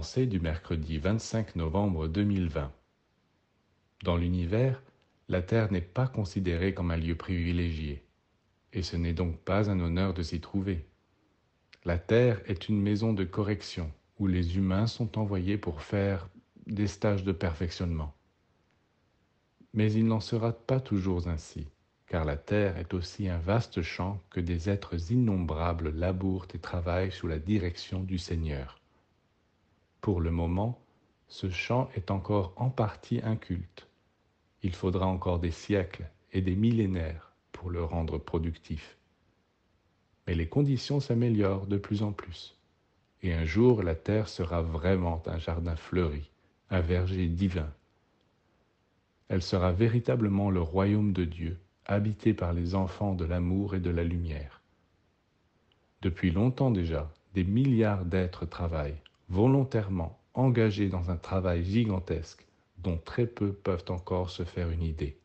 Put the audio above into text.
Du mercredi 25 novembre 2020 Dans l'univers, la Terre n'est pas considérée comme un lieu privilégié, et ce n'est donc pas un honneur de s'y trouver. La Terre est une maison de correction où les humains sont envoyés pour faire des stages de perfectionnement. Mais il n'en sera pas toujours ainsi, car la terre est aussi un vaste champ que des êtres innombrables labourent et travaillent sous la direction du Seigneur. Pour le moment, ce champ est encore en partie inculte. Il faudra encore des siècles et des millénaires pour le rendre productif. Mais les conditions s'améliorent de plus en plus, et un jour la terre sera vraiment un jardin fleuri, un verger divin, elle sera véritablement le royaume de Dieu, habité par les enfants de l'amour et de la lumière. Depuis longtemps déjà, des milliards d'êtres travaillent, volontairement engagés dans un travail gigantesque dont très peu peuvent encore se faire une idée.